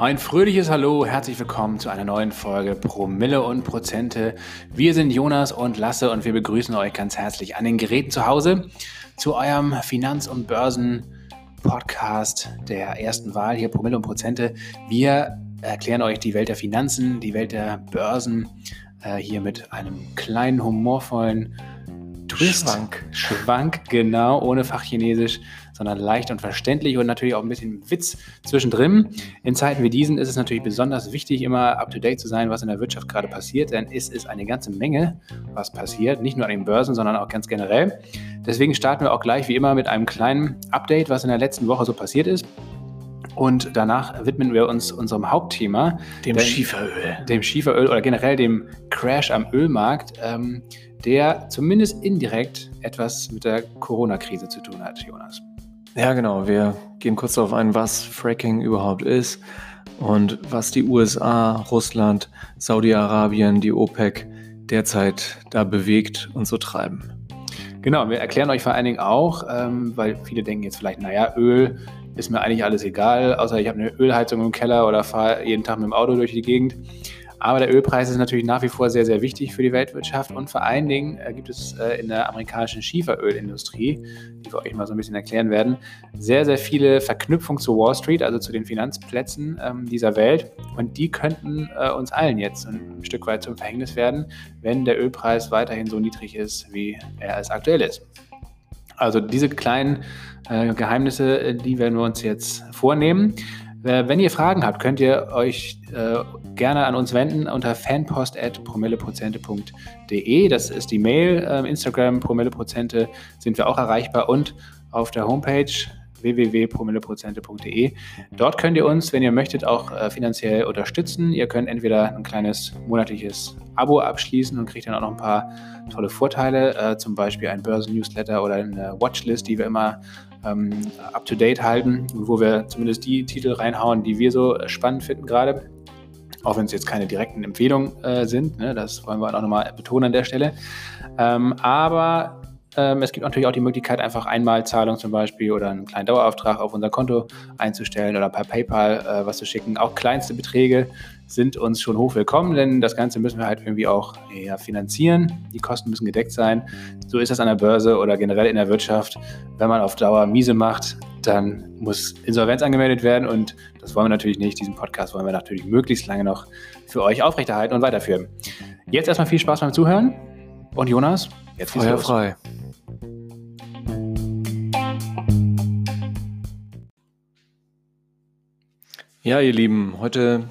Ein fröhliches Hallo, herzlich willkommen zu einer neuen Folge Promille und Prozente. Wir sind Jonas und Lasse und wir begrüßen euch ganz herzlich an den Geräten zu Hause zu eurem Finanz- und Börsen-Podcast der ersten Wahl hier Promille und Prozente. Wir erklären euch die Welt der Finanzen, die Welt der Börsen äh, hier mit einem kleinen humorvollen Twist. Schwank. Schwank, genau, ohne Fachchinesisch, sondern leicht und verständlich und natürlich auch ein bisschen Witz zwischendrin. In Zeiten wie diesen ist es natürlich besonders wichtig, immer up-to-date zu sein, was in der Wirtschaft gerade passiert, denn es ist eine ganze Menge, was passiert, nicht nur an den Börsen, sondern auch ganz generell. Deswegen starten wir auch gleich wie immer mit einem kleinen Update, was in der letzten Woche so passiert ist. Und danach widmen wir uns unserem Hauptthema, Dem denn- Schieferöl. dem Schieferöl oder generell dem Crash am Ölmarkt, ähm, der zumindest indirekt etwas mit der Corona-Krise zu tun hat, Jonas. Ja, genau. Wir gehen kurz darauf ein, was Fracking überhaupt ist und was die USA, Russland, Saudi-Arabien, die OPEC derzeit da bewegt und so treiben. Genau, wir erklären euch vor allen Dingen auch, ähm, weil viele denken jetzt vielleicht, naja, Öl ist mir eigentlich alles egal, außer ich habe eine Ölheizung im Keller oder fahre jeden Tag mit dem Auto durch die Gegend. Aber der Ölpreis ist natürlich nach wie vor sehr, sehr wichtig für die Weltwirtschaft und vor allen Dingen äh, gibt es äh, in der amerikanischen Schieferölindustrie, die wir euch mal so ein bisschen erklären werden, sehr, sehr viele Verknüpfungen zu Wall Street, also zu den Finanzplätzen ähm, dieser Welt. Und die könnten äh, uns allen jetzt ein Stück weit zum Verhängnis werden, wenn der Ölpreis weiterhin so niedrig ist, wie er es aktuell ist. Also diese kleinen äh, Geheimnisse, äh, die werden wir uns jetzt vornehmen. Äh, wenn ihr Fragen habt, könnt ihr euch äh, gerne an uns wenden unter fanpost.promilleprozente.de. Das ist die Mail. Ähm, Instagram Promilleprozente sind wir auch erreichbar und auf der Homepage www.promilleprozente.de. Dort könnt ihr uns, wenn ihr möchtet, auch äh, finanziell unterstützen. Ihr könnt entweder ein kleines monatliches Abo abschließen und kriegt dann auch noch ein paar tolle Vorteile, äh, zum Beispiel ein Börsen-Newsletter oder eine Watchlist, die wir immer ähm, up-to-date halten, wo wir zumindest die Titel reinhauen, die wir so spannend finden gerade. Auch wenn es jetzt keine direkten Empfehlungen äh, sind, ne? das wollen wir auch nochmal betonen an der Stelle. Ähm, aber ähm, es gibt natürlich auch die Möglichkeit, einfach Einmalzahlung zum Beispiel oder einen kleinen Dauerauftrag auf unser Konto einzustellen oder per PayPal äh, was zu schicken. Auch kleinste Beträge sind uns schon hoch willkommen, denn das Ganze müssen wir halt irgendwie auch ja, finanzieren. Die Kosten müssen gedeckt sein. So ist das an der Börse oder generell in der Wirtschaft. Wenn man auf Dauer miese macht, dann muss Insolvenz angemeldet werden und das wollen wir natürlich nicht. Diesen Podcast wollen wir natürlich möglichst lange noch für euch aufrechterhalten und weiterführen. Jetzt erstmal viel Spaß beim Zuhören und Jonas, jetzt geht's Feuer frei. Ja, ihr Lieben, heute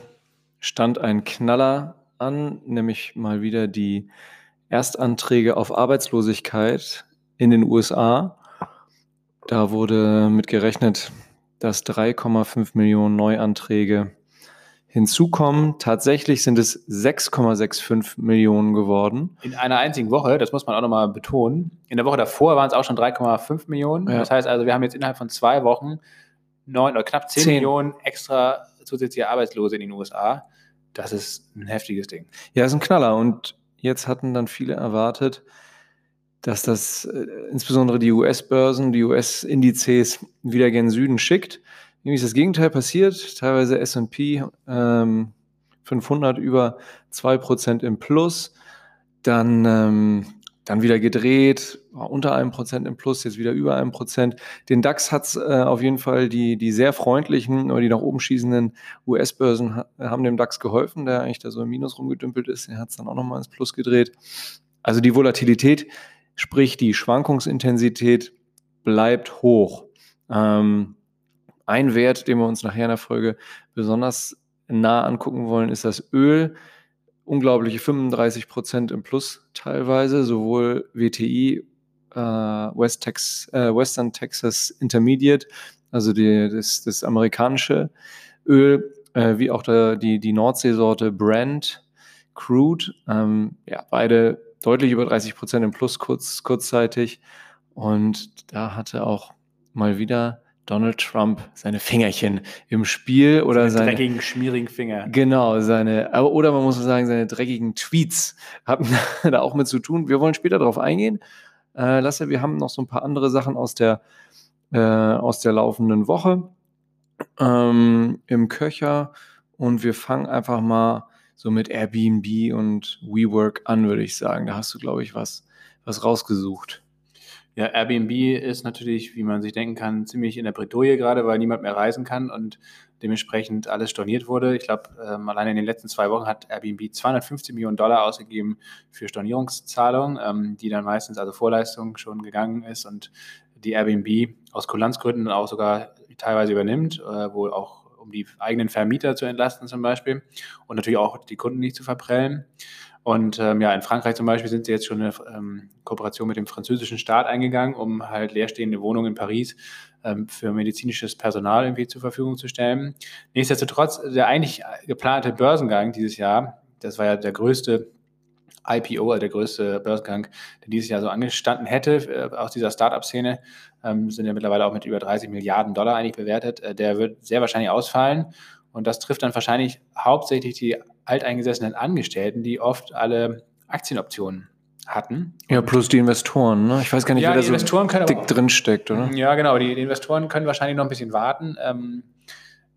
stand ein Knaller an, nämlich mal wieder die Erstanträge auf Arbeitslosigkeit in den USA. Da wurde mit gerechnet, dass 3,5 Millionen Neuanträge hinzukommen. Tatsächlich sind es 6,65 Millionen geworden. In einer einzigen Woche, das muss man auch nochmal betonen. In der Woche davor waren es auch schon 3,5 Millionen. Ja. Das heißt also, wir haben jetzt innerhalb von zwei Wochen neun oder knapp 10 Zehn. Millionen extra zusätzliche Arbeitslose in den USA. Das ist ein heftiges Ding. Ja, ist ein Knaller. Und jetzt hatten dann viele erwartet, dass das äh, insbesondere die US-Börsen, die US-Indizes wieder gen Süden schickt. Irgendwie ist das Gegenteil passiert. Teilweise S&P ähm, 500 über 2% im Plus. Dann, ähm, dann wieder gedreht, war unter einem Prozent im Plus, jetzt wieder über einem Prozent. Den DAX hat äh, auf jeden Fall die, die sehr freundlichen oder die nach oben schießenden US-Börsen ha haben dem DAX geholfen, der eigentlich da so im Minus rumgedümpelt ist. Er hat es dann auch nochmal ins Plus gedreht. Also die Volatilität, sprich die Schwankungsintensität, bleibt hoch. Ähm, ein Wert, den wir uns nachher in der Folge besonders nah angucken wollen, ist das Öl. Unglaubliche 35 Prozent im Plus teilweise, sowohl WTI, äh, West Tex, äh, Western Texas Intermediate, also die, das, das amerikanische Öl, äh, wie auch der, die, die Nordseesorte Brent Crude. Ähm, ja, beide deutlich über 30 Prozent im Plus kurz, kurzzeitig. Und da hatte auch mal wieder Donald Trump seine Fingerchen im Spiel oder seine, dreckigen, schmierigen Finger. Genau, seine, aber- oder man muss sagen, seine dreckigen Tweets haben da auch mit zu tun. Wir wollen später darauf eingehen. Äh, Lasse, wir haben noch so ein paar andere Sachen aus der, äh, aus der laufenden Woche ähm, im Köcher und wir fangen einfach mal so mit Airbnb und WeWork an, würde ich sagen. Da hast du, glaube ich, was, was rausgesucht. Ja, Airbnb ist natürlich, wie man sich denken kann, ziemlich in der Bredouille gerade, weil niemand mehr reisen kann und dementsprechend alles storniert wurde. Ich glaube, ähm, allein in den letzten zwei Wochen hat Airbnb 250 Millionen Dollar ausgegeben für Stornierungszahlungen, ähm, die dann meistens also Vorleistung schon gegangen ist und die Airbnb aus Kulanzgründen auch sogar teilweise übernimmt, äh, wohl auch um die eigenen Vermieter zu entlasten zum Beispiel und natürlich auch die Kunden nicht zu verprellen. Und ähm, ja, in Frankreich zum Beispiel sind sie jetzt schon eine ähm, Kooperation mit dem französischen Staat eingegangen, um halt leerstehende Wohnungen in Paris ähm, für medizinisches Personal irgendwie zur Verfügung zu stellen. Nichtsdestotrotz, der eigentlich geplante Börsengang dieses Jahr, das war ja der größte IPO, also der größte Börsengang, der dieses Jahr so angestanden hätte äh, aus dieser Startup-Szene, ähm, sind ja mittlerweile auch mit über 30 Milliarden Dollar eigentlich bewertet. Äh, der wird sehr wahrscheinlich ausfallen. Und das trifft dann wahrscheinlich hauptsächlich die alteingesessenen Angestellten, die oft alle Aktienoptionen hatten. Ja, plus die Investoren. Ne? Ich weiß gar nicht, ja, wer da so Investoren dick drin steckt, oder? Ja, genau. Die, die, Investoren können wahrscheinlich noch ein bisschen warten. Ähm,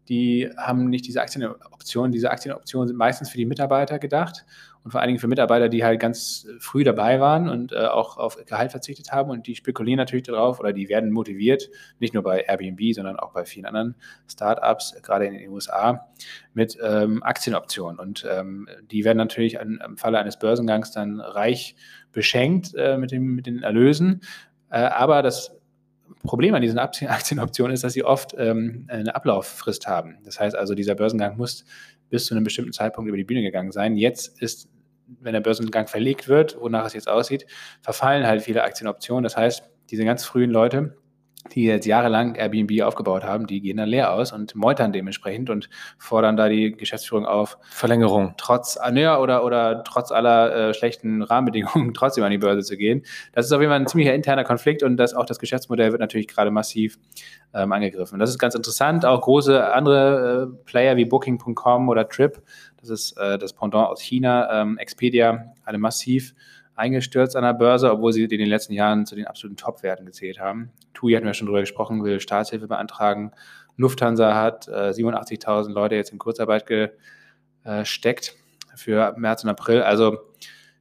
die haben nicht diese Aktienoptionen. Diese Aktienoptionen sind meistens für die Mitarbeiter gedacht und vor allen Dingen für Mitarbeiter, die halt ganz früh dabei waren und äh, auch auf Gehalt verzichtet haben und die spekulieren natürlich darauf oder die werden motiviert, nicht nur bei Airbnb, sondern auch bei vielen anderen Startups, gerade in den USA, mit ähm, Aktienoptionen und ähm, die werden natürlich an, im Falle eines Börsengangs dann reich beschenkt äh, mit, dem, mit den Erlösen, äh, aber das Problem an diesen Aktienoptionen ist, dass sie oft ähm, eine Ablauffrist haben. Das heißt also, dieser Börsengang muss bis zu einem bestimmten Zeitpunkt über die Bühne gegangen sein. Jetzt ist, wenn der Börsengang verlegt wird, wonach es jetzt aussieht, verfallen halt viele Aktienoptionen. Das heißt, diese ganz frühen Leute, die jetzt jahrelang Airbnb aufgebaut haben, die gehen dann leer aus und meutern dementsprechend und fordern da die Geschäftsführung auf. Verlängerung. Trotz, ja, oder, oder trotz aller äh, schlechten Rahmenbedingungen trotzdem an die Börse zu gehen. Das ist auf jeden Fall ein ziemlicher interner Konflikt und das, auch das Geschäftsmodell wird natürlich gerade massiv ähm, angegriffen. Das ist ganz interessant. Auch große andere äh, Player wie Booking.com oder Trip, das ist äh, das Pendant aus China, ähm, Expedia, alle massiv eingestürzt an der Börse, obwohl sie in den letzten Jahren zu den absoluten Top-Werten gezählt haben. TUI hatten wir schon drüber gesprochen, will Staatshilfe beantragen. Lufthansa hat äh, 87.000 Leute jetzt in Kurzarbeit gesteckt für März und April. Also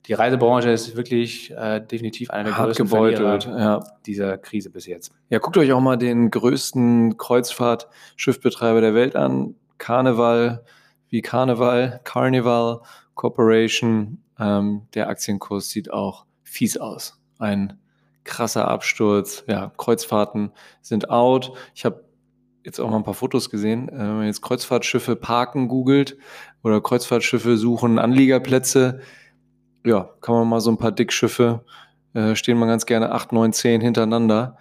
die Reisebranche ist wirklich äh, definitiv einer der Hart größten gebeutelt, ja. dieser Krise bis jetzt. Ja, guckt euch auch mal den größten Kreuzfahrtschiffbetreiber der Welt an. Carnival, wie Carnival, Carnival Corporation. Ähm, der Aktienkurs sieht auch fies aus. Ein krasser Absturz. Ja, Kreuzfahrten sind out. Ich habe jetzt auch mal ein paar Fotos gesehen. Äh, wenn man jetzt Kreuzfahrtschiffe parken googelt oder Kreuzfahrtschiffe suchen Anliegerplätze, ja, kann man mal so ein paar Dickschiffe, äh, stehen mal ganz gerne 8, 9, 10 hintereinander.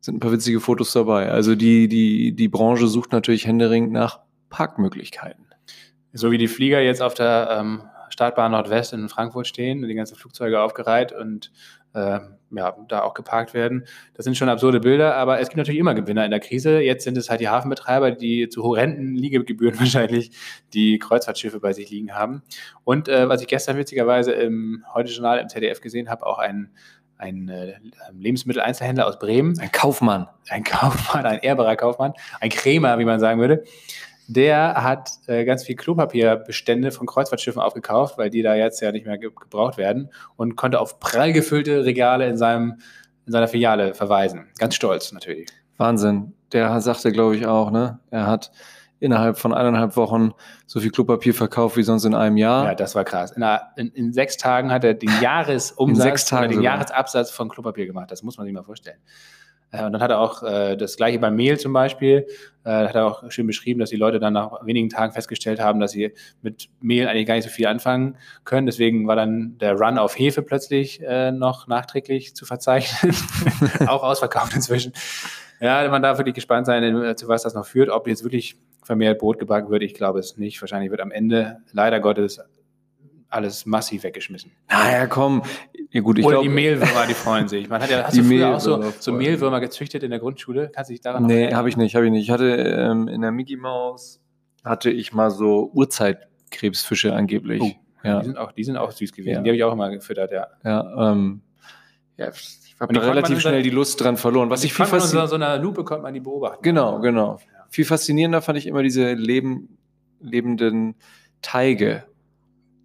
Sind ein paar witzige Fotos dabei. Also die, die, die Branche sucht natürlich händeringend nach Parkmöglichkeiten. So wie die Flieger jetzt auf der ähm, Startbahn Nordwest in Frankfurt stehen, die ganzen Flugzeuge aufgereiht und äh, ja, da auch geparkt werden. Das sind schon absurde Bilder, aber es gibt natürlich immer Gewinner in der Krise. Jetzt sind es halt die Hafenbetreiber, die zu horrenden Liegegebühren wahrscheinlich die Kreuzfahrtschiffe bei sich liegen haben. Und äh, was ich gestern witzigerweise im Heute-Journal im ZDF gesehen habe, auch ein ein äh, Lebensmitteleinzelhändler aus Bremen. Ein Kaufmann. Ein Kaufmann, ein ehrbarer Kaufmann, ein Krämer, wie man sagen würde der hat äh, ganz viel Klopapierbestände von Kreuzfahrtschiffen aufgekauft, weil die da jetzt ja nicht mehr ge gebraucht werden und konnte auf prall gefüllte Regale in, seinem, in seiner Filiale verweisen. Ganz stolz natürlich. Wahnsinn. Der sagte, glaube ich, auch, ne? Er hat innerhalb von eineinhalb Wochen so viel Klopapier verkauft wie sonst in einem Jahr. Ja, das war krass. In, einer, in, in sechs Tagen hat er den Jahresumsatz, den sogar. Jahresabsatz von Klopapier gemacht. Das muss man sich mal vorstellen. Äh, und dann hat er auch äh, das gleiche beim Mehl zum Beispiel, äh, hat er auch schön beschrieben, dass die Leute dann nach wenigen Tagen festgestellt haben, dass sie mit Mehl eigentlich gar nicht so viel anfangen können. Deswegen war dann der Run auf Hefe plötzlich äh, noch nachträglich zu verzeichnen. auch ausverkauft inzwischen. Ja, man darf wirklich gespannt sein, äh, zu was das noch führt. Ob jetzt wirklich vermehrt Brot gebacken wird, ich glaube es nicht. Wahrscheinlich wird am Ende leider Gottes alles massiv weggeschmissen. Naja, komm. Ja, gut, ich Oder glaub, die Mehlwürmer, die freuen sich. Man hat ja, hast die du früher auch so, so Mehlwürmer gezüchtet in der Grundschule? Kannst du dich daran Nee, habe ich nicht, habe ich nicht. Ich hatte ähm, in der Mickey Mouse hatte ich mal so Urzeitkrebsfische angeblich. Oh, ja. Die sind auch, die sind auch süß gewesen. Ja. Die habe ich auch immer gefüttert, ja. Ja, ähm, ja, ich habe relativ schnell die Lust dran verloren. Was ich viel so, so einer Lupe konnte man die beobachten. Genau, genau. Ja. Viel faszinierender fand ich immer diese leben, lebenden Teige.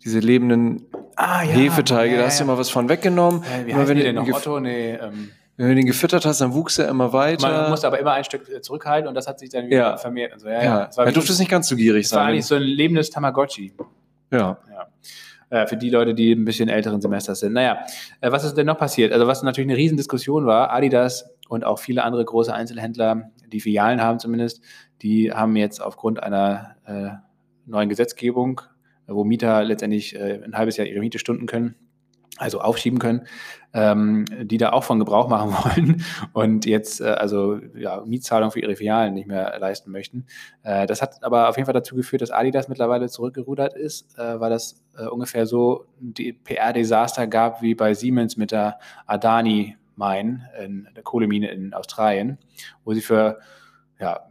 Diese lebenden ah, ja, Hefeteige. Ja, da hast du immer was von weggenommen. Wie immer, wenn die denn noch? Otto? Nee, ähm wenn du den gefüttert hast, dann wuchs er immer weiter. Man musste aber immer ein Stück äh, zurückhalten und das hat sich dann wieder ja. vermehrt. Also, ja, ja. ja. Er durfte es nicht ganz so gierig sein. War eigentlich so ein lebendes Tamagotchi. Ja. ja. Äh, für die Leute, die ein bisschen älteren Semesters sind. Naja, äh, was ist denn noch passiert? Also was natürlich eine Riesendiskussion war, Adidas und auch viele andere große Einzelhändler, die Filialen haben zumindest, die haben jetzt aufgrund einer äh, neuen Gesetzgebung, wo Mieter letztendlich äh, ein halbes Jahr ihre Miete stunden können, also aufschieben können, ähm, die da auch von Gebrauch machen wollen und jetzt äh, also ja, Mietzahlung für ihre Filialen nicht mehr leisten möchten. Äh, das hat aber auf jeden Fall dazu geführt, dass Adidas mittlerweile zurückgerudert ist, äh, weil das äh, ungefähr so die PR-Desaster gab wie bei Siemens mit der Adani Mine, in der Kohlemine in Australien, wo sie für ja,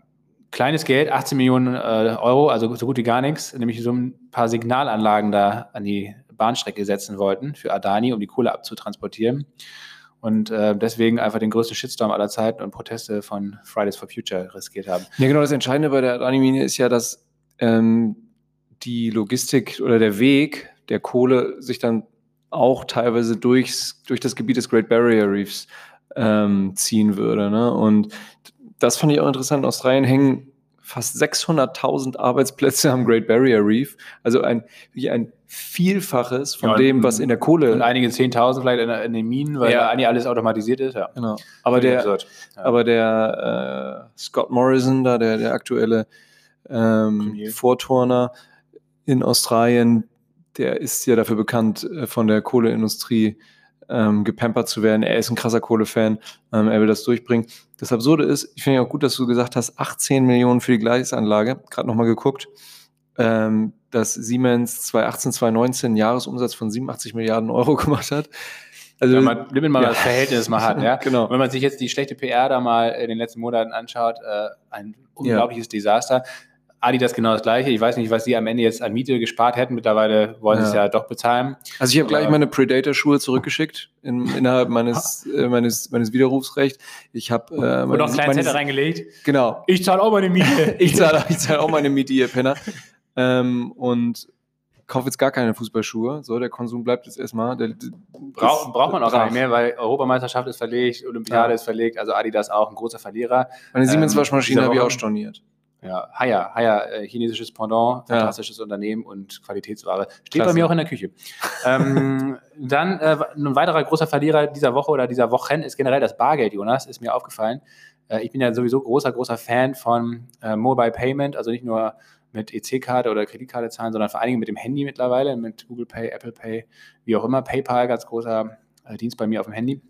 kleines Geld, 18 Millionen äh, Euro, also so gut wie gar nichts, nämlich so ein paar Signalanlagen da an die Bahnstrecke setzen wollten für Adani, um die Kohle abzutransportieren. Und äh, deswegen einfach den größten Shitstorm aller Zeiten und Proteste von Fridays for Future riskiert haben. Ja, genau. Das Entscheidende bei der Adani-Mine ist ja, dass ähm, die Logistik oder der Weg der Kohle sich dann auch teilweise durchs, durch das Gebiet des Great Barrier Reefs ähm, ziehen würde. Ne? Und das fand ich auch interessant. In Australien hängen fast 600.000 Arbeitsplätze am Great Barrier Reef. Also ein, wie ein Vielfaches von ja, dem, was in der Kohle. Und einige 10.000 vielleicht in, in, den Minen, weil ja. eigentlich alles automatisiert ist. Ja. Genau. Aber der, ja. aber der äh, Scott Morrison, da der, der aktuelle ähm, Vorturner in Australien, der ist ja dafür bekannt, äh, von der Kohleindustrie ähm, gepampert zu werden. Er ist ein krasser Kohlefan, ähm, er will das durchbringen. Das Absurde ist, ich finde ja auch gut, dass du gesagt hast, 18 Millionen für die Gleisanlage. Gerade nochmal geguckt, ähm, dass Siemens 2018, 2019 einen Jahresumsatz von 87 Milliarden Euro gemacht hat. Also, wenn man, wenn man ja. das Verhältnis mal hat, ja. genau. Wenn man sich jetzt die schlechte PR da mal in den letzten Monaten anschaut, äh, ein unglaubliches ja. Desaster. Adidas genau das gleiche. Ich weiß nicht, was sie am Ende jetzt an Miete gespart hätten. Mittlerweile wollen ja. sie es ja doch bezahlen. Also ich habe gleich meine Predator-Schuhe zurückgeschickt in, innerhalb meines, äh, meines, meines Widerrufsrechts. Ich habe äh, und noch einen kleinen Zettel reingelegt. Genau. Ich zahle auch meine Miete. ich zahle ich zahl auch meine Miete, ihr Penner. ähm, und kaufe jetzt gar keine Fußballschuhe. So, der Konsum bleibt jetzt erstmal. Der, Brauch, braucht man auch gar nicht mehr, weil Europameisterschaft ist verlegt, Olympiade ja. ist verlegt, also Adidas auch ein großer Verlierer. Meine Siemens-Waschmaschine ähm, habe ich auch storniert. Ja, Haya, Haya, äh, chinesisches Pendant, fantastisches ja. Unternehmen und Qualitätsware. Steht Klasse. bei mir auch in der Küche. ähm, dann äh, ein weiterer großer Verlierer dieser Woche oder dieser Wochen ist generell das Bargeld, Jonas, ist mir aufgefallen. Äh, ich bin ja sowieso großer, großer Fan von äh, Mobile Payment, also nicht nur mit EC-Karte oder Kreditkarte zahlen, sondern vor allen Dingen mit dem Handy mittlerweile, mit Google Pay, Apple Pay, wie auch immer. PayPal, ganz großer äh, Dienst bei mir auf dem Handy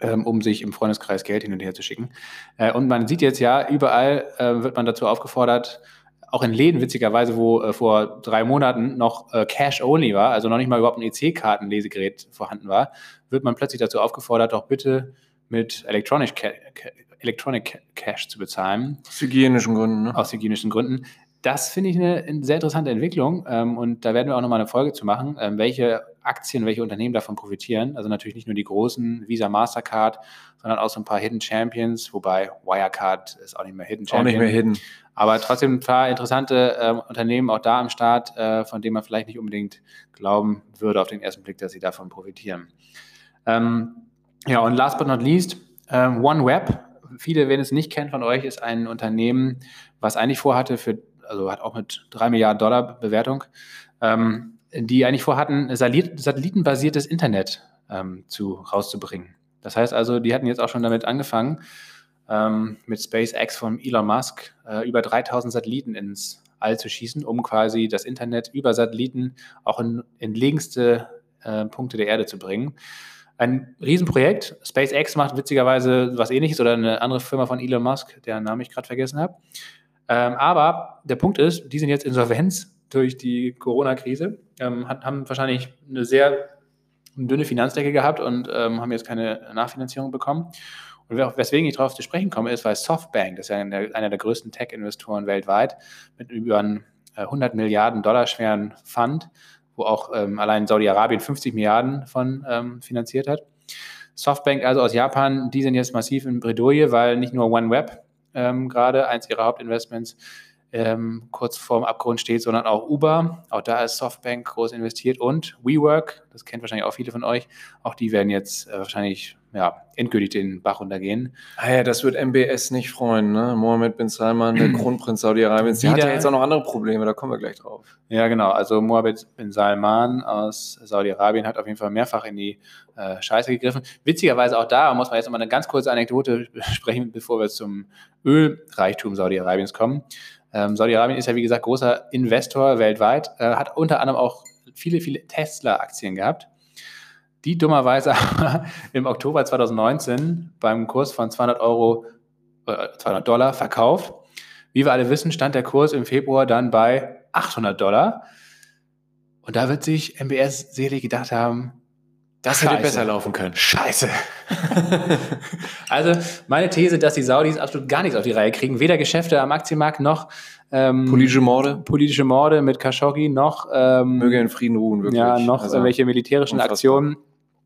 ähm, um sich im Freundeskreis Geld hin und her zu schicken. Äh, und man sieht jetzt ja, überall äh, wird man dazu aufgefordert, auch in Läden witzigerweise, wo äh, vor drei Monaten noch Cash-Only war, also noch nicht mal überhaupt ein EC-Kartenlesegerät vorhanden war, wird man plötzlich dazu aufgefordert, doch bitte mit Electronic, Ca Electronic Cash zu bezahlen. Aus hygienischen Gründen. Ne? Aus hygienischen Gründen. Das finde ich eine, eine, sehr interessante Entwicklung ähm, und da werden wir auch nochmal eine Folge zu machen, ähm, welche Aktien, welche Unternehmen davon profitieren. Also natürlich nicht nur die großen Visa, Mastercard, sondern auch so ein paar Hidden Champions, wobei Wirecard ist auch nicht mehr Hidden Champion. Auch nicht mehr Hidden. Aber trotzdem ein paar interessante äh, Unternehmen auch da am Start, äh, von denen man vielleicht nicht unbedingt glauben würde auf den ersten Blick, dass sie davon profitieren. Ähm, ja, und last but not least, äh, OneWeb. Viele, wenn es nicht kennen von euch, ist ein Unternehmen, was eigentlich vorhatte, für also hat auch mit drei Milliarden Dollar Bewertung, ähm, die eigentlich vorhatten, satellitenbasiertes Internet ähm, zu, rauszubringen. Das heißt also, die hatten jetzt auch schon damit angefangen, ähm, mit SpaceX von Elon Musk äh, über 3000 Satelliten ins All zu schießen, um quasi das Internet über Satelliten auch in entlegenste äh, Punkte der Erde zu bringen. Ein Riesenprojekt. SpaceX macht witzigerweise was ähnliches oder eine andere Firma von Elon Musk, deren Namen ich gerade vergessen habe. Ähm, aber der Punkt ist, die sind jetzt insolvenz durch die Corona-Krise, ähm, haben wahrscheinlich eine sehr dünne Finanzdecke gehabt und ähm, haben jetzt keine Nachfinanzierung bekommen. Und weswegen ich darauf zu sprechen komme, ist, weil Softbank, das ist ja einer, der größten Tech-Investoren weltweit, mit über einen 100 äh, Milliarden Dollar schweren Fund, wo auch ähm, allein Saudi-Arabien 50 Milliarden von ähm, finanziert hat, Softbank, also aus Japan, die sind jetzt massiv in Bredouille, weil nicht nur OneWeb ähm, gerade eins ihrer Hauptinvestments ähm, kurz vorm Abgrund steht, sondern auch Uber. Auch da ist Softbank groß investiert und WeWork, das kennt wahrscheinlich auch viele von euch, auch die werden jetzt äh, wahrscheinlich ja, endgültig den Bach runtergehen. Ah ja, das wird MBS nicht freuen, ne? Mohammed bin Salman, der Kronprinz Saudi-Arabiens, der hat ja jetzt auch noch andere Probleme, da kommen wir gleich drauf. Ja, genau. Also Mohammed bin Salman aus Saudi-Arabien hat auf jeden Fall mehrfach in die äh, Scheiße gegriffen. Witzigerweise auch da muss man jetzt noch mal eine ganz kurze Anekdote sprechen, bevor wir zum Ölreichtum Saudi-Arabiens kommen. Ähm, Saudi-Arabien ist ja, wie gesagt, großer Investor weltweit, äh, hat unter anderem auch viele, viele Tesla-Aktien gehabt die dummerweise im Oktober 2019 beim Kurs von 200 Euro, äh, 200 Dollar verkauft. Wie wir alle wissen, stand der Kurs im Februar dann bei 800 Dollar. Und da wird sich MBS selig gedacht haben, das Scheiße. hätte besser laufen können. Scheiße. also meine These, dass die Saudis absolut gar nichts auf die Reihe kriegen, weder Geschäfte am Aktienmarkt noch ähm, politische Morde, politische Morde mit Khashoggi noch ähm, möge in Frieden ruhen wirklich. Ja, noch also, irgendwelche militärischen. Aktionen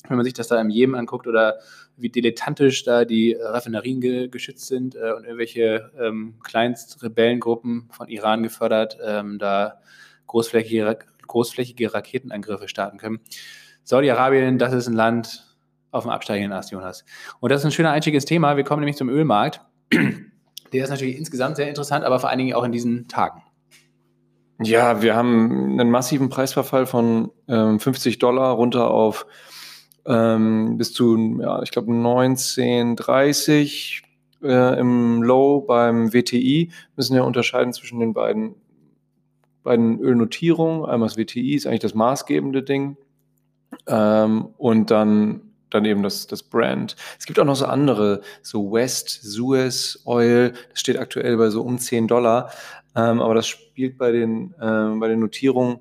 wenn man sich das da im Jemen anguckt oder wie dilettantisch da die Raffinerien ge geschützt sind äh, und irgendwelche ähm, Kleinstrebellengruppen von Iran gefördert, ähm, da großflächige, großflächige Raketenangriffe starten können. Saudi-Arabien, das ist ein Land auf dem absteigenden Ast, Jonas. Und das ist ein schöner einziges Thema. Wir kommen nämlich zum Ölmarkt. Der ist natürlich insgesamt sehr interessant, aber vor allen Dingen auch in diesen Tagen. Ja, wir haben einen massiven Preisverfall von ähm, 50 Dollar runter auf ähm, bis zu, ja, ich glaube 1930 äh, im Low beim WTI. Müssen ja unterscheiden zwischen den beiden, beiden Ölnotierungen. Einmal das WTI ist eigentlich das maßgebende Ding ähm, und dann dann eben das, das Brand. Es gibt auch noch so andere, so West, Suez Oil, das steht aktuell bei so um 10 Dollar, ähm, aber das spielt bei den, äh, bei den Notierungen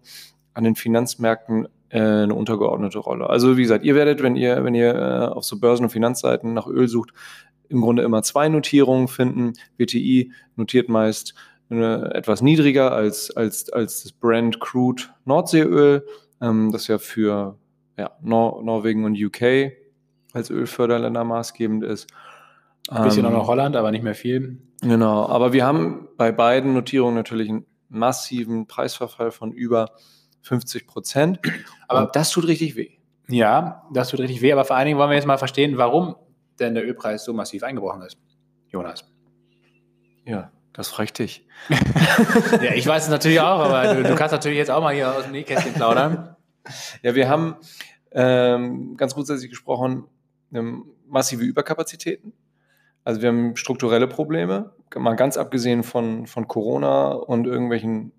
an den Finanzmärkten äh, eine untergeordnete Rolle. Also wie gesagt, ihr werdet, wenn ihr, wenn ihr äh, auf so Börsen- und Finanzseiten nach Öl sucht, im Grunde immer zwei Notierungen finden. WTI notiert meist äh, etwas niedriger als, als, als das Brand Crude Nordseeöl, ähm, das ja für ja, Nor Norwegen und UK als Ölförderländer maßgebend ist. Ein bisschen ähm, auch noch Holland, aber nicht mehr viel. Genau, aber wir haben bei beiden Notierungen natürlich einen massiven Preisverfall von über 50 Prozent. Aber Und das tut richtig weh. Ja, das tut richtig weh. Aber vor allen Dingen wollen wir jetzt mal verstehen, warum denn der Ölpreis so massiv eingebrochen ist. Jonas. Ja, das fragt dich. ja, ich weiß es natürlich auch, aber du, du, kannst natürlich jetzt auch mal hier aus dem Nähkästchen plaudern. Ja, wir haben ähm, ganz grundsätzlich gesprochen ähm, massive Überkapazitäten. Also wir haben strukturelle Probleme, mal ganz abgesehen von, von Corona und irgendwelchen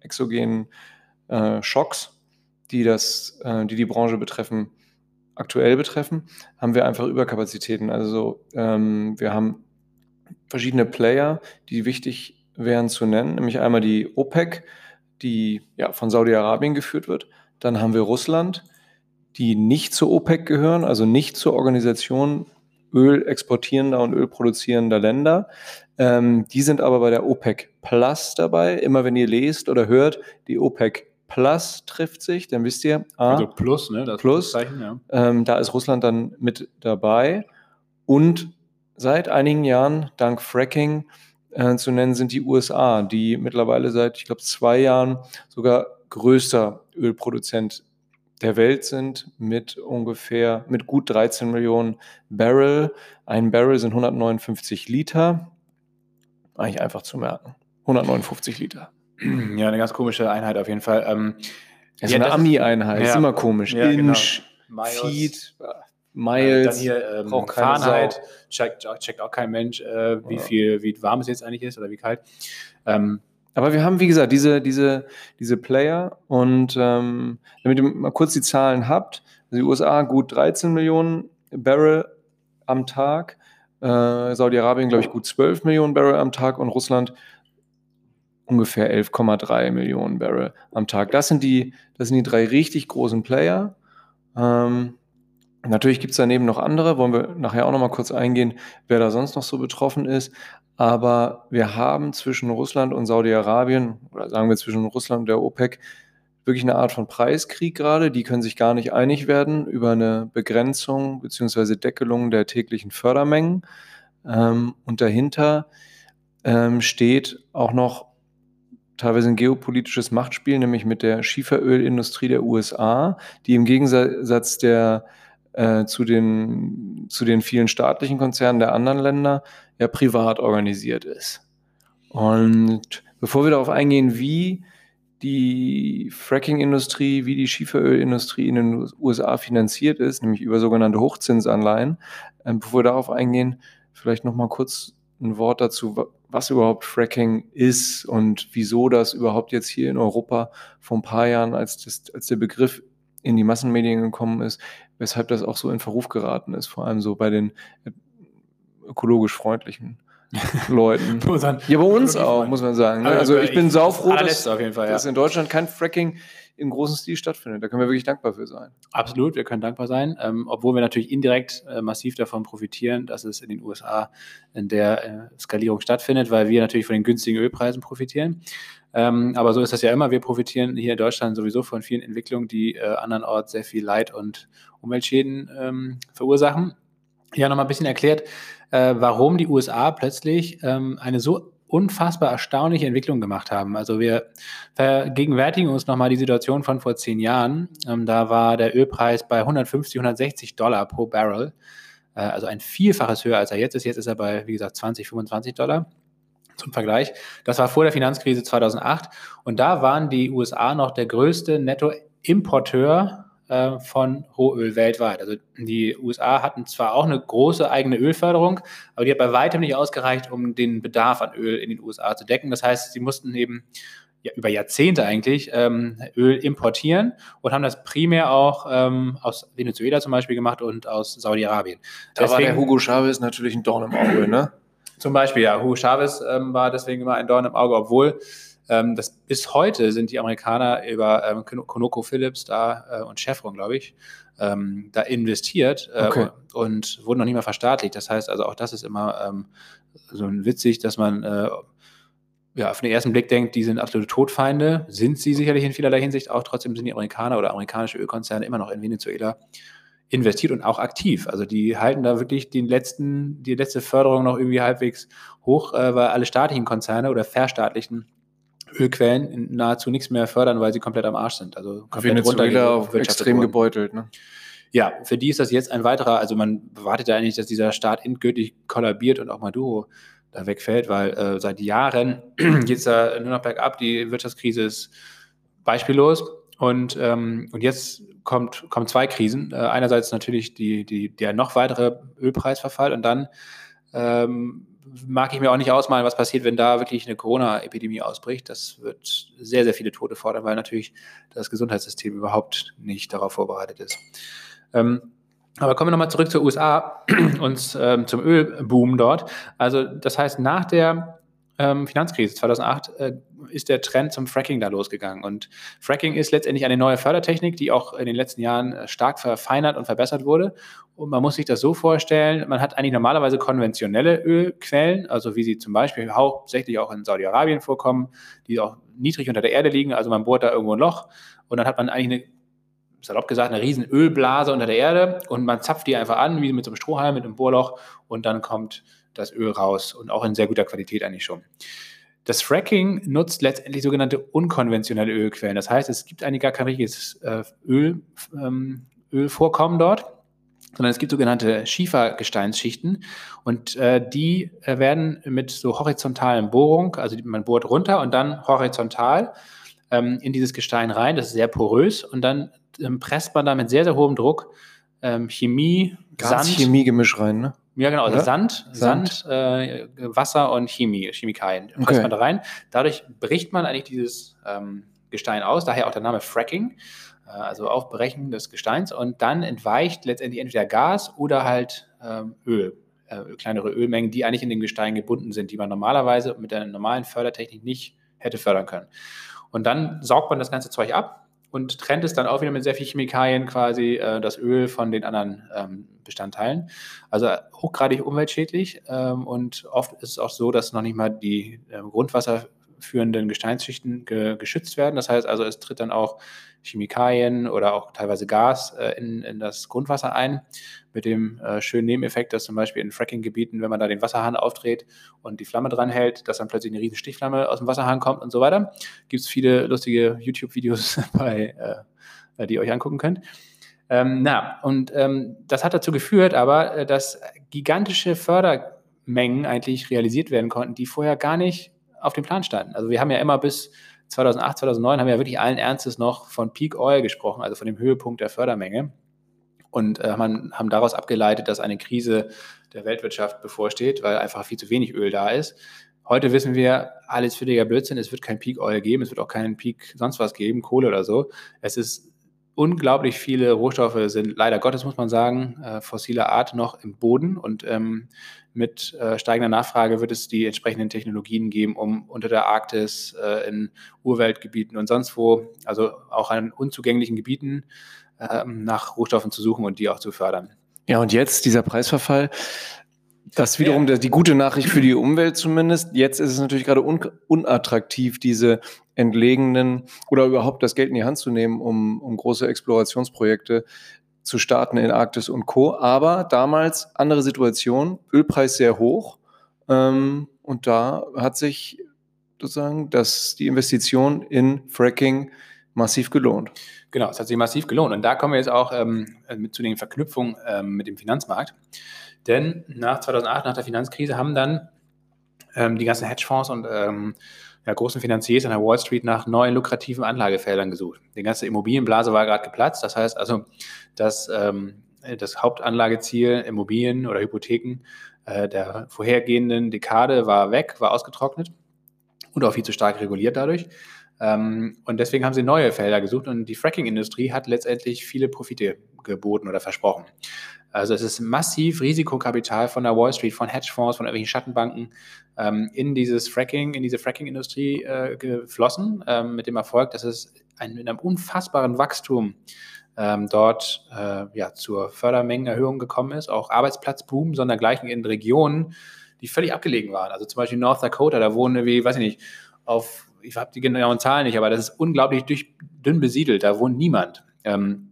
exogenen äh, Schocks, die, das, äh, die die Branche betreffen, aktuell betreffen, haben wir einfach Überkapazitäten. Also ähm, wir haben verschiedene Player, die wichtig wären zu nennen, nämlich einmal die OPEC, die ja, von Saudi-Arabien geführt wird. Dann haben wir Russland, die nicht zur OPEC gehören, also nicht zur Organisation Öl exportierender und Öl produzierender Länder. Ähm, die sind aber bei der OPEC Plus dabei. Immer wenn ihr lest oder hört, die OPEC Plus trifft sich, dann wisst ihr, ah, also Plus, ne? Das Plus, Zeichen, ja. ähm, da ist Russland dann mit dabei. Und seit einigen Jahren, dank Fracking äh, zu nennen, sind die USA, die mittlerweile seit, ich glaube, zwei Jahren sogar größter Ölproduzent der Welt sind mit ungefähr, mit gut 13 Millionen Barrel. Ein Barrel sind 159 Liter. Eigentlich einfach zu merken. 159 Liter. Ja, eine ganz komische Einheit auf jeden Fall. Ähm, ja, so eine Ami-Einheit, ja. ist immer komisch. Ja, Inch, genau. Feet, Miles, dann hier ähm, braucht Fahrenheit, checkt, checkt, auch kein Mensch, äh, wie viel, wie warm es jetzt eigentlich ist oder wie kalt. Ähm, aber wir haben, wie gesagt, diese, diese, diese Player und ähm, damit ihr mal kurz die Zahlen habt, also die USA gut 13 Millionen Barrel am Tag, äh, Saudi-Arabien, glaube ich, gut 12 Millionen Barrel am Tag und Russland ungefähr 11,3 Millionen Barrel am Tag. Das sind die, das sind die drei richtig großen Player. Ähm, natürlich gibt es daneben noch andere, wollen wir nachher auch noch mal kurz eingehen, wer da sonst noch so betroffen ist. Aber wir haben zwischen Russland und Saudi-Arabien, oder sagen wir zwischen Russland und der OPEC, wirklich eine Art von Preiskrieg gerade. Die können sich gar nicht einig werden über eine Begrenzung bzw. Deckelung der täglichen Fördermengen. Ähm, und dahinter ähm, steht auch noch teilweise ein geopolitisches Machtspiel, nämlich mit der Schieferölindustrie der USA, die im Gegensatz der, äh, zu, den, zu den vielen staatlichen Konzernen der anderen Länder ja privat organisiert ist. Und bevor wir darauf eingehen, wie die Fracking-Industrie, wie die Schieferölindustrie in den USA finanziert ist, nämlich über sogenannte Hochzinsanleihen, äh, bevor wir darauf eingehen, vielleicht noch mal kurz ein Wort dazu, was überhaupt Fracking ist und wieso das überhaupt jetzt hier in Europa vor ein paar Jahren, als, das, als der Begriff in die Massenmedien gekommen ist, weshalb das auch so in Verruf geraten ist, vor allem so bei den ökologisch freundlichen Leuten. ja, bei uns auch, muss man sagen. Ne? Also ich bin saufroh, dass, Fall, ja. dass in Deutschland kein Fracking im großen Stil stattfindet. Da können wir wirklich dankbar für sein. Absolut, wir können dankbar sein, ähm, obwohl wir natürlich indirekt äh, massiv davon profitieren, dass es in den USA in der äh, Skalierung stattfindet, weil wir natürlich von den günstigen Ölpreisen profitieren. Ähm, aber so ist das ja immer. Wir profitieren hier in Deutschland sowieso von vielen Entwicklungen, die äh, andernorts sehr viel Leid und Umweltschäden ähm, verursachen. Ja, nochmal ein bisschen erklärt, äh, warum die USA plötzlich ähm, eine so unfassbar erstaunliche Entwicklung gemacht haben. Also wir vergegenwärtigen uns nochmal die Situation von vor zehn Jahren. Ähm, da war der Ölpreis bei 150, 160 Dollar pro Barrel. Äh, also ein Vielfaches höher, als er jetzt ist. Jetzt ist er bei, wie gesagt, 20, 25 Dollar zum Vergleich. Das war vor der Finanzkrise 2008. Und da waren die USA noch der größte Nettoimporteur äh, von Rohöl weltweit. Also die USA hatten zwar auch eine große eigene Ölförderung, aber die hat bei weitem nicht ausgereicht, um den Bedarf an Öl in den USA zu decken. Das heißt, sie mussten eben ja, über Jahrzehnte eigentlich ähm, Öl importieren und haben das primär auch ähm, aus Venezuela zum Beispiel gemacht und aus Saudi-Arabien. Da deswegen, war der Hugo Chavez natürlich ein Dorn im Auge, ne? Zum Beispiel, ja. Hugo Chavez ähm, war deswegen immer ein Dorn im Auge, obwohl ähm, das, bis heute sind die Amerikaner über ähm, Conoco Phillips da äh, und Chevron, glaube ich, ähm, da investiert äh, okay. und, und, wurden noch nicht mal verstaatlicht. Das heißt also, auch das ist immer ähm, so witzig, dass man äh, ja, auf den ersten Blick denkt, die sind absolute Todfeinde. Sind sie sicherlich in vielerlei Hinsicht auch. Trotzdem sind die Amerikaner oder amerikanische Ölkonzerne immer noch in Venezuela investiert und auch aktiv. Also die halten da wirklich den letzten, die letzte Förderung noch irgendwie halbwegs hoch, äh, weil alle staatlichen Konzerne oder verstaatlichen Ölquellen nahezu nichts mehr fördern, weil sie komplett am Arsch sind. Also komplett Venezuela extrem gebeutelt. Ne? Ja, für die ist das jetzt ein weiterer, also man wartet ja eigentlich, dass dieser Staat endgültig kollabiert und auch Maduro da wegfällt, weil äh, seit Jahren geht es da nur noch bergab. Die Wirtschaftskrise ist beispiellos. Und, ähm, und jetzt kommt, kommen zwei Krisen. Äh, einerseits natürlich die, die, der noch weitere Ölpreisverfall und dann ähm, mag ich mir auch nicht ausmalen, was passiert, wenn da wirklich eine Corona-Epidemie ausbricht. Das wird sehr, sehr viele Tote fordern, weil natürlich das Gesundheitssystem überhaupt nicht darauf vorbereitet ist. Ähm, aber kommen wir nochmal zurück zur USA und ähm, zum Ölboom dort. Also das heißt, nach der ähm, Finanzkrise 2008 äh, ist der Trend zum Fracking da losgegangen. Und Fracking ist letztendlich eine neue Fördertechnik, die auch in den letzten Jahren äh, stark verfeinert und verbessert wurde. Und man muss sich das so vorstellen, man hat eigentlich normalerweise konventionelle Ölquellen, also wie sie zum Beispiel hauptsächlich auch in Saudi-Arabien vorkommen, die auch niedrig unter der Erde liegen. Also man bohrt da irgendwo ein Loch und dann hat man eigentlich eine salopp gesagt, eine riesen Ölblase unter der Erde und man zapft die einfach an, wie mit so einem Strohhalm, mit einem Bohrloch und dann kommt das Öl raus und auch in sehr guter Qualität eigentlich schon. Das Fracking nutzt letztendlich sogenannte unkonventionelle Ölquellen. Das heißt, es gibt eigentlich gar kein richtiges äh, Öl, ähm, Ölvorkommen dort, sondern es gibt sogenannte Schiefergesteinsschichten und äh, die äh, werden mit so horizontalen Bohrung, also man bohrt runter und dann horizontal ähm, in dieses Gestein rein. Das ist sehr porös und dann ähm, presst man da mit sehr, sehr hohem Druck ähm, Chemie, Gas Sand. Chemiegemisch rein, ne? Ja, genau, also Sand, Sand, Sand äh, Wasser und Chemie, Chemikalien okay. man da rein. Dadurch bricht man eigentlich dieses ähm, Gestein aus, daher auch der Name Fracking, äh, also Aufbrechen des Gesteins und dann entweicht letztendlich entweder Gas oder halt ähm, Öl, äh, kleinere Ölmengen, die eigentlich in dem Gestein gebunden sind, die man normalerweise mit der normalen Fördertechnik nicht hätte fördern können. Und dann saugt man das ganze Zeug ab und trennt es dann auch wieder mit sehr viel Chemikalien quasi äh, das Öl von den anderen ähm, Bestandteilen. Also hochgradig umweltschädlich ähm, und oft ist es auch so, dass noch nicht mal die äh, Grundwasser führenden Gesteinsschichten ge geschützt werden. Das heißt also, es tritt dann auch Chemikalien oder auch teilweise Gas äh, in, in das Grundwasser ein, mit dem äh, schönen Nebeneffekt, dass zum Beispiel in Fracking-Gebieten, wenn man da den Wasserhahn aufdreht und die Flamme dran hält, dass dann plötzlich eine riesen Stichflamme aus dem Wasserhahn kommt und so weiter. Gibt es viele lustige YouTube-Videos bei, äh, die ihr euch angucken könnt. Ähm, na, und ähm, das hat dazu geführt, aber, äh, dass gigantische Fördermengen eigentlich realisiert werden konnten, die vorher gar nicht auf dem Plan standen. Also wir haben ja immer bis 2008, 2009 haben wir ja wirklich allen Ernstes noch von Peak Oil gesprochen, also von dem Höhepunkt der Fördermenge. Und äh, man, haben daraus abgeleitet, dass eine Krise der Weltwirtschaft bevorsteht, weil einfach viel zu wenig Öl da ist. Heute wissen wir, alles völliger Blödsinn, es wird kein Peak Oil geben, es wird auch keinen Peak sonst was geben, Kohle oder so. Es ist unglaublich viele Rohstoffe sind leider Gottes, muss man sagen, äh, fossiler Art noch im Boden und ähm, mit äh, steigender Nachfrage wird es die entsprechenden Technologien geben, um unter der Arktis, äh, in Urwaldgebieten und sonst wo, also auch an unzugänglichen Gebieten, ähm, nach Rohstoffen zu suchen und die auch zu fördern. Ja, und jetzt dieser Preisverfall. Das wiederum ja. die gute Nachricht für die Umwelt zumindest. Jetzt ist es natürlich gerade un unattraktiv, diese entlegenen oder überhaupt das Geld in die Hand zu nehmen, um, um große Explorationsprojekte zu starten in Arktis und Co. Aber damals andere Situation, Ölpreis sehr hoch. Ähm, und da hat sich sozusagen das, die Investition in Fracking massiv gelohnt. Genau, es hat sich massiv gelohnt. Und da kommen wir jetzt auch ähm, zu den Verknüpfungen ähm, mit dem Finanzmarkt. Denn nach 2008, nach der Finanzkrise, haben dann ähm, die ganzen Hedgefonds und ähm, ja, großen Finanziers an der Wall Street nach neuen lukrativen Anlagefeldern gesucht. Die ganze Immobilienblase war gerade geplatzt. Das heißt also, dass ähm, das Hauptanlageziel Immobilien oder Hypotheken äh, der vorhergehenden Dekade war weg, war ausgetrocknet und auch viel zu stark reguliert dadurch. Ähm, und deswegen haben sie neue Felder gesucht und die Fracking-Industrie hat letztendlich viele Profite geboten oder versprochen. Also es ist massiv Risikokapital von der Wall Street, von Hedgefonds, von irgendwelchen Schattenbanken ähm, in dieses Fracking, in diese Fracking-Industrie äh, geflossen, ähm, mit dem Erfolg, dass es ein, mit einem unfassbaren Wachstum dort äh, ja, zur Fördermengenerhöhung gekommen ist, auch Arbeitsplatzboom, sondern gleich in Regionen, die völlig abgelegen waren. Also zum Beispiel North Dakota, da wohnen wie, weiß ich nicht, auf, ich habe die genauen Zahlen nicht, aber das ist unglaublich durch, dünn besiedelt, da wohnt niemand. Ähm,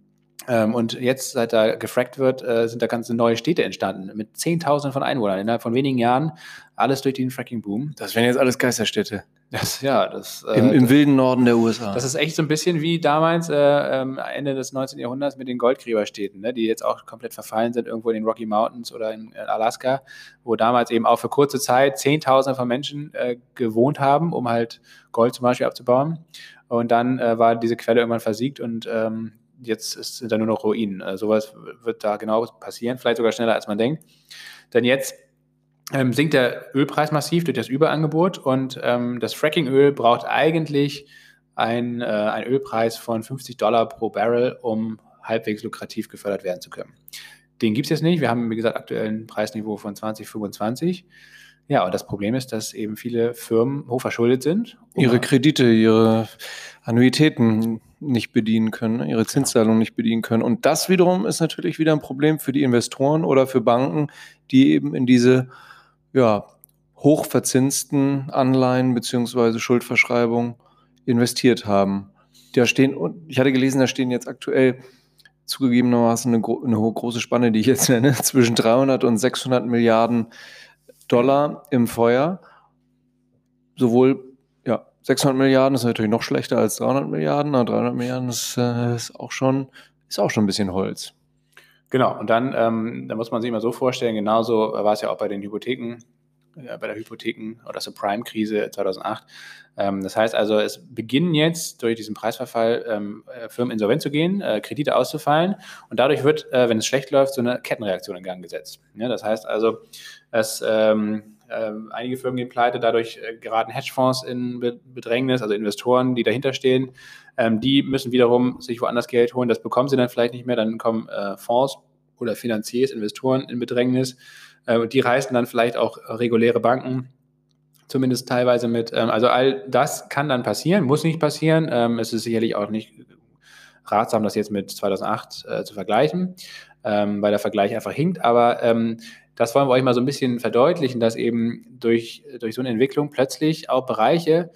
ähm, und jetzt, seit da gefrackt wird, äh, sind da ganze neue Städte entstanden mit Zehntausenden von Einwohnern innerhalb von wenigen Jahren. Alles durch den Fracking-Boom. Das wären jetzt alles Geisterstädte. Das, ja, das, äh, Im, Im, wilden Norden der USA. Das ist echt so ein bisschen wie damals äh, ähm, Ende des 19. Jahrhunderts mit den Goldgräberstädten, ne, die jetzt auch komplett verfallen sind, irgendwo in den Rocky Mountains oder in, in Alaska, wo damals eben auch für kurze Zeit Zehntausende von Menschen äh, gewohnt haben, um halt Gold zum Beispiel abzubauen. Und dann äh, war diese Quelle irgendwann versiegt und ähm, jetzt sind da nur noch Ruinen. Also sowas wird da genau passieren, vielleicht sogar schneller, als man denkt. Denn jetzt ähm, sinkt der Ölpreis massiv durch das Überangebot und ähm, das Frackingöl braucht eigentlich ein, äh, einen Ölpreis von 50 Dollar pro Barrel, um halbwegs lukrativ gefördert werden zu können. Den gibt es jetzt nicht. Wir haben, wie gesagt, aktuell ein Preisniveau von 2025. Ja, und das Problem ist, dass eben viele Firmen hochverschuldet sind. Ihre Kredite, ihre Annuitäten nicht bedienen können, ihre genau. Zinszahlungen nicht bedienen können. Und das wiederum ist natürlich wieder ein Problem für die Investoren oder für Banken, die eben in diese ja, hochverzinsten Anleihen beziehungsweise Schuldverschreibungen investiert haben. Da stehen, ich hatte gelesen, da stehen jetzt aktuell zugegebenermaßen eine, eine große Spanne, die ich jetzt nenne, zwischen 300 und 600 Milliarden Dollar im Feuer. Sowohl ja, 600 Milliarden ist natürlich noch schlechter als 300 Milliarden, aber 300 Milliarden ist, äh, ist, auch, schon, ist auch schon ein bisschen Holz. Genau, und dann, ähm, da muss man sich mal so vorstellen, genauso war es ja auch bei den Hypotheken, äh, bei der Hypotheken- oder Subprime-Krise 2008. Ähm, das heißt also, es beginnen jetzt durch diesen Preisverfall ähm, äh, Firmen insolvent zu gehen, äh, Kredite auszufallen und dadurch wird, äh, wenn es schlecht läuft, so eine Kettenreaktion in Gang gesetzt. Ja, das heißt also, dass ähm, äh, einige Firmen gehen pleite, dadurch äh, geraten Hedgefonds in Bedrängnis, also Investoren, die dahinter stehen. Ähm, die müssen wiederum sich woanders Geld holen, das bekommen sie dann vielleicht nicht mehr, dann kommen äh, Fonds oder Finanziers, Investoren in Bedrängnis. Äh, die reißen dann vielleicht auch reguläre Banken, zumindest teilweise mit. Ähm, also all das kann dann passieren, muss nicht passieren. Ähm, es ist sicherlich auch nicht ratsam, das jetzt mit 2008 äh, zu vergleichen, ähm, weil der Vergleich einfach hinkt. Aber ähm, das wollen wir euch mal so ein bisschen verdeutlichen, dass eben durch, durch so eine Entwicklung plötzlich auch Bereiche,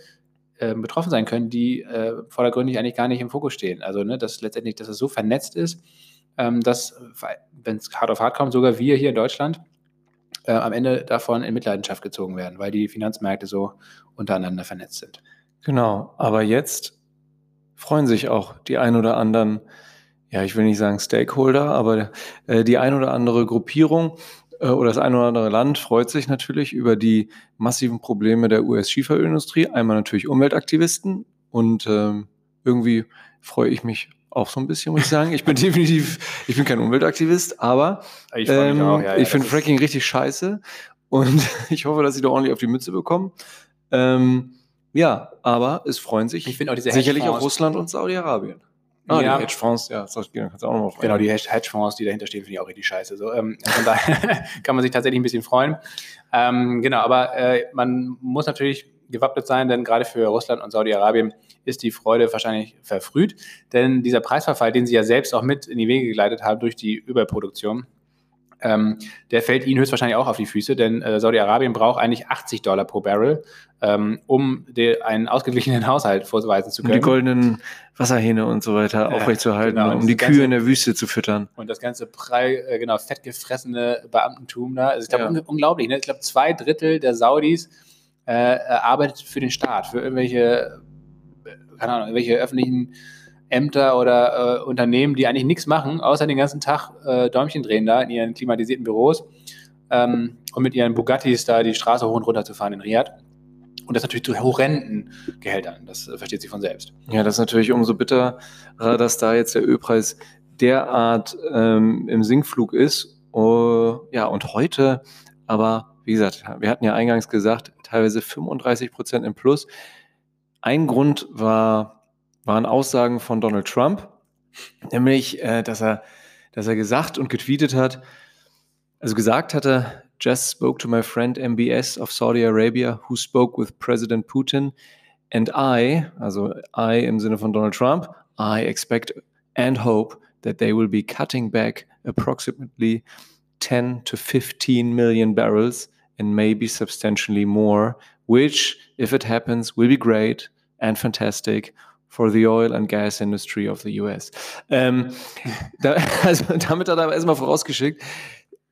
äh, betroffen sein können, die äh, vordergründig eigentlich gar nicht im Fokus stehen. Also, ne, dass letztendlich, dass es so vernetzt ist, ähm, dass, wenn es hart auf hart kommt, sogar wir hier in Deutschland äh, am Ende davon in Mitleidenschaft gezogen werden, weil die Finanzmärkte so untereinander vernetzt sind. Genau, aber jetzt freuen sich auch die ein oder anderen, ja, ich will nicht sagen Stakeholder, aber äh, die ein oder andere Gruppierung oder das ein oder andere Land freut sich natürlich über die massiven Probleme der US-Schieferölindustrie. Einmal natürlich Umweltaktivisten und ähm, irgendwie freue ich mich auch so ein bisschen, muss ich sagen. Ich bin definitiv, ich bin kein Umweltaktivist, aber ich, ähm, ja, ja, ich finde Fracking richtig scheiße und ich hoffe, dass sie da ordentlich auf die Mütze bekommen. Ähm, ja, aber es freuen sich ich auch diese sicherlich auch Russland und Saudi-Arabien. Ah, ja. die Hedgefonds, ja, das kannst du auch nochmal. Genau, die Hedgefonds, die dahinter stehen, finde ich auch richtig scheiße. So, ähm, von daher kann man sich tatsächlich ein bisschen freuen. Ähm, genau, aber äh, man muss natürlich gewappnet sein, denn gerade für Russland und Saudi-Arabien ist die Freude wahrscheinlich verfrüht. Denn dieser Preisverfall, den sie ja selbst auch mit in die Wege geleitet haben durch die Überproduktion, ähm, der fällt ihnen höchstwahrscheinlich auch auf die Füße, denn äh, Saudi-Arabien braucht eigentlich 80 Dollar pro Barrel, ähm, um de, einen ausgeglichenen Haushalt vorweisen zu können. Um die goldenen Wasserhähne und so weiter ja, aufrechtzuerhalten, genau. um die ganze, Kühe in der Wüste zu füttern. Und das ganze prall, äh, genau, fettgefressene Beamtentum da. Also ich glaube, ja. un unglaublich. Ne? Ich glaube, zwei Drittel der Saudis äh, arbeitet für den Staat, für irgendwelche, keine Ahnung, irgendwelche öffentlichen Ämter oder äh, Unternehmen, die eigentlich nichts machen, außer den ganzen Tag äh, Däumchen drehen da in ihren klimatisierten Büros ähm, und mit ihren Bugattis da die Straße hoch und runter zu fahren in Riyadh. Und das natürlich zu horrenden Gehältern. Das äh, versteht sich von selbst. Ja, das ist natürlich umso bitterer, dass da jetzt der Ölpreis derart ähm, im Sinkflug ist. Uh, ja, und heute, aber wie gesagt, wir hatten ja eingangs gesagt, teilweise 35 Prozent im Plus. Ein Grund war waren Aussagen von Donald Trump, nämlich, äh, dass, er, dass er gesagt und getweetet hat, also gesagt hatte, just spoke to my friend MBS of Saudi Arabia, who spoke with President Putin, and I, also I im Sinne von Donald Trump, I expect and hope that they will be cutting back approximately 10 to 15 million barrels and maybe substantially more, which, if it happens, will be great and fantastic for the oil and gas industry of the US. Ähm, da, also damit hat er erstmal vorausgeschickt,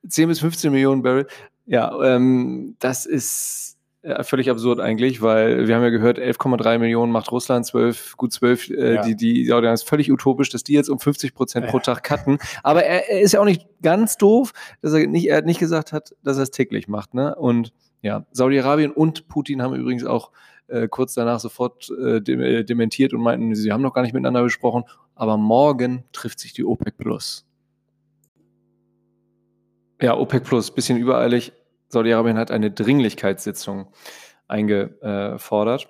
10 bis 15 Millionen Barrel. Ja, ähm, das ist ja, völlig absurd eigentlich, weil wir haben ja gehört, 11,3 Millionen macht Russland, 12, gut 12, äh, ja. die, die Saudi ist völlig utopisch, dass die jetzt um 50 Prozent pro Tag cutten. Aber er, er, ist ja auch nicht ganz doof, dass er nicht, er hat nicht gesagt hat, dass er es täglich macht, ne? Und ja, Saudi-Arabien und Putin haben übrigens auch äh, kurz danach sofort äh, de äh, dementiert und meinten, sie haben noch gar nicht miteinander besprochen. Aber morgen trifft sich die OPEC Plus. Ja, OPEC Plus, bisschen übereilig. Saudi-Arabien hat eine Dringlichkeitssitzung eingefordert.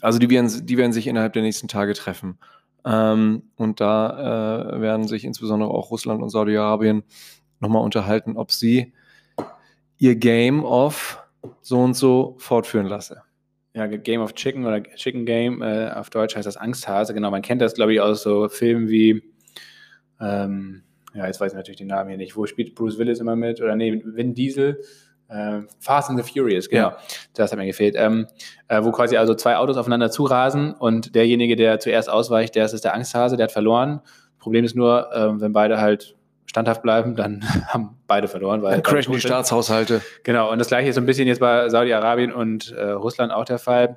Also die werden, die werden sich innerhalb der nächsten Tage treffen. Ähm, und da äh, werden sich insbesondere auch Russland und Saudi-Arabien nochmal unterhalten, ob sie ihr Game of so und so fortführen lassen ja, Game of Chicken oder Chicken Game, äh, auf Deutsch heißt das Angsthase, genau, man kennt das, glaube ich, aus so Filmen wie, ähm, ja, jetzt weiß ich natürlich den Namen hier nicht, wo spielt Bruce Willis immer mit, oder nee, Vin Diesel, äh, Fast and the Furious, genau, ja. das hat mir gefehlt, ähm, äh, wo quasi also zwei Autos aufeinander zurasen und derjenige, der zuerst ausweicht, der ist der Angsthase, der hat verloren. Problem ist nur, äh, wenn beide halt standhaft bleiben, dann haben beide verloren. Weil dann crashen die Staatshaushalte. Genau, und das gleiche ist so ein bisschen jetzt bei Saudi-Arabien und äh, Russland auch der Fall.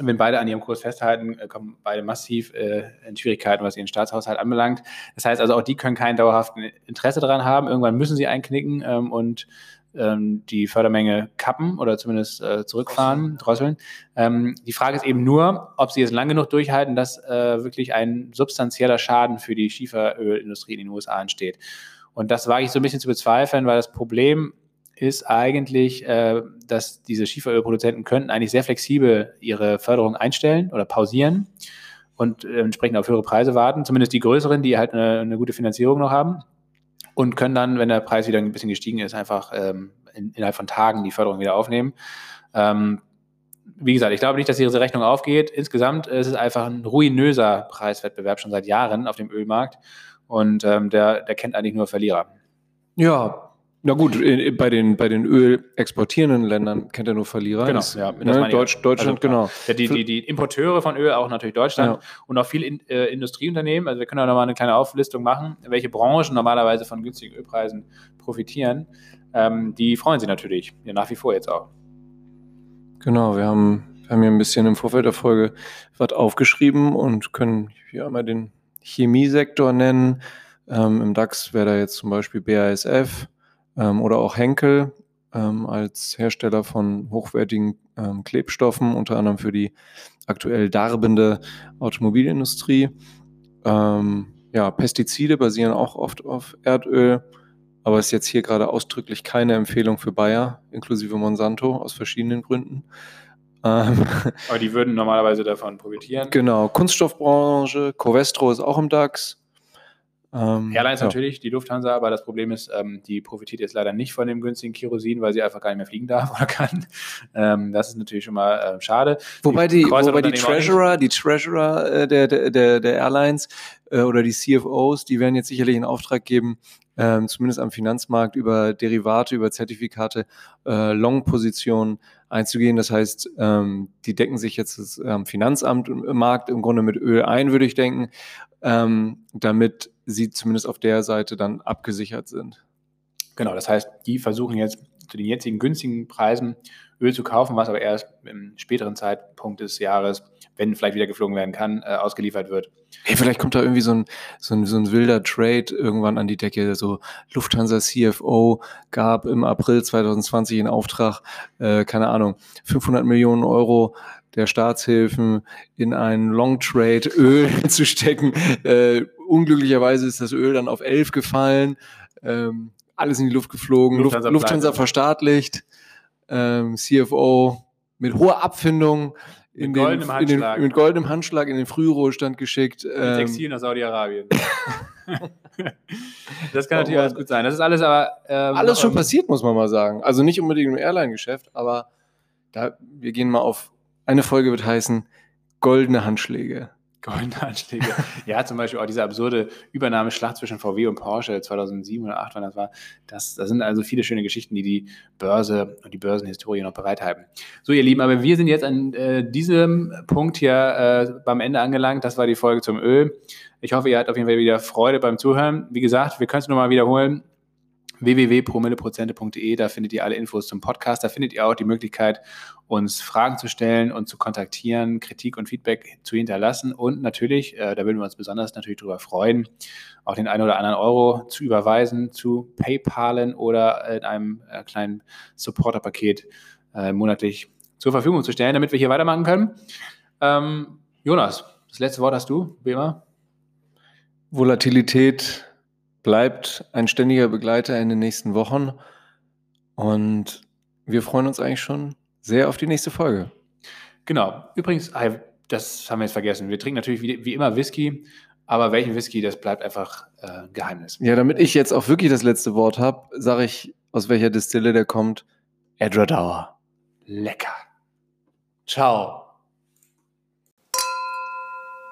Wenn beide an ihrem Kurs festhalten, äh, kommen beide massiv äh, in Schwierigkeiten, was ihren Staatshaushalt anbelangt. Das heißt also, auch die können kein dauerhaften Interesse daran haben. Irgendwann müssen sie einknicken ähm, und ähm, die Fördermenge kappen oder zumindest äh, zurückfahren, drosseln. Ähm, die Frage ist eben nur, ob sie es lang genug durchhalten, dass äh, wirklich ein substanzieller Schaden für die Schieferölindustrie in den USA entsteht. Und das wage ich so ein bisschen zu bezweifeln, weil das Problem ist eigentlich, äh, dass diese Schieferölproduzenten könnten eigentlich sehr flexibel ihre Förderung einstellen oder pausieren und äh, entsprechend auf höhere Preise warten, zumindest die größeren, die halt eine, eine gute Finanzierung noch haben und können dann, wenn der Preis wieder ein bisschen gestiegen ist, einfach ähm, in, innerhalb von Tagen die Förderung wieder aufnehmen. Ähm, wie gesagt, ich glaube nicht, dass diese Rechnung aufgeht. Insgesamt ist es einfach ein ruinöser Preiswettbewerb schon seit Jahren auf dem Ölmarkt und ähm, der, der kennt eigentlich nur Verlierer. Ja, Na gut, bei den, bei den ölexportierenden Ländern kennt er nur Verlierer. Genau, Das- ja, ne, Deutsch. Deutschland, Also, genau. Ja, die, die, die Importeure von Öl, auch natürlich Deutschland Ja. und auch viele in, äh, Industrieunternehmen. Also wir können auch nochmal eine kleine Auflistung machen, welche Branchen normalerweise von günstigen Ölpreisen profitieren. Ähm, die freuen sich natürlich, ja, nach wie vor jetzt auch. Genau, wir haben, wir haben hier ein bisschen im Vorfeld der Folge was aufgeschrieben und können hier einmal den Chemiesektor nennen. Ähm, Im DAX wäre da jetzt zum Beispiel BASF ähm, oder auch Henkel ähm, als Hersteller von hochwertigen ähm, Klebstoffen, unter anderem für die aktuell darbende Automobilindustrie. Ähm, ja, Pestizide basieren auch oft auf Erdöl, aber ist jetzt hier gerade ausdrücklich keine Empfehlung für Bayer, inklusive Monsanto, aus verschiedenen Gründen. Ähm, Aber die würden normalerweise davon profitieren. genau, Kunststoffbranche, Covestro ist auch im DAX. Ähm, Airlines ja. natürlich, die Lufthansa, aber das Problem ist, ähm, die profitiert jetzt leider nicht von dem günstigen Kerosin, weil sie einfach gar nicht mehr fliegen darf oder kann. Ähm, das ist natürlich schon mal äh, schade. Wobei die, Kreuzer- wobei die. Treasurer, die Treasurer äh, der, der, der, der Airlines äh, oder die CFOs, die werden jetzt sicherlich in Auftrag geben, ähm, zumindest am Finanzmarkt über Derivate, über Zertifikate, äh, Long-Positionen einzugehen. Das heißt, ähm, die decken sich jetzt das ähm, Finanzamt im im Grunde mit Öl ein, würde ich denken, ähm, damit sie zumindest auf der Seite dann abgesichert sind. Genau, das heißt, die versuchen jetzt zu den jetzigen günstigen Preisen Öl zu kaufen, was aber erst im späteren Zeitpunkt des Jahres, wenn vielleicht wieder geflogen werden kann, äh, ausgeliefert wird. Hey, vielleicht kommt da irgendwie so ein, so, ein, so ein wilder Trade irgendwann an die Decke. So Lufthansa CFO gab im April 2020 in Auftrag, äh, keine Ahnung, 500 Millionen Euro der Staatshilfen in einen Long Trade Öl zu stecken. Äh, unglücklicherweise ist das Öl dann auf 11 gefallen. Ähm, alles in die Luft geflogen. Lufthansa Lufthansa, verstaatlicht. Ähm, CFO mit hoher Abfindung in Mit den, goldenem in den, Handschlag. mit goldenem Handschlag in den Frühruhestand geschickt. Mit Ähm, Textil nach Saudi-Arabien. das kann natürlich Oh, alles gut sein. Das ist alles aber. ähm, alles schon passiert, muss man mal sagen. Also nicht unbedingt im Airline-Geschäft, aber da, wir gehen mal auf, eine Folge wird heißen Goldene Handschläge. Goldene Anschläge. ja, zum Beispiel auch diese absurde Übernahmeschlacht zwischen VW und Porsche 2007 oder 2008, wann das war. Das, das sind also viele schöne Geschichten, die die Börse und die Börsenhistorie noch bereithalten. So, ihr Lieben, aber wir sind jetzt an äh, diesem Punkt hier äh, beim Ende angelangt. Das war die Folge zum Öl. Ich hoffe, ihr habt auf jeden Fall wieder Freude beim Zuhören. Wie gesagt, wir können es nochmal wiederholen www.promilleprozente.de, da findet ihr alle Infos zum Podcast. Da findet ihr auch die Möglichkeit, uns Fragen zu stellen und zu kontaktieren, Kritik und Feedback zu hinterlassen und natürlich, äh, da würden wir uns besonders natürlich darüber freuen, auch den einen oder anderen Euro zu überweisen, zu PayPalen oder in einem äh, kleinen Supporter-Paket äh, monatlich zur Verfügung zu stellen, damit wir hier weitermachen können. Ähm, Jonas, das letzte Wort hast du, wie immer. Volatilität bleibt ein ständiger Begleiter in den nächsten Wochen und wir freuen uns eigentlich schon sehr auf die nächste Folge. Genau. Übrigens, das haben wir jetzt vergessen. Wir trinken natürlich wie, wie immer Whisky, aber welchen Whisky, das bleibt einfach äh, Geheimnis. Ja, damit ich jetzt auch wirklich das letzte Wort habe, sage ich, aus welcher Distille der kommt. Edradauer. Lecker. Ciao.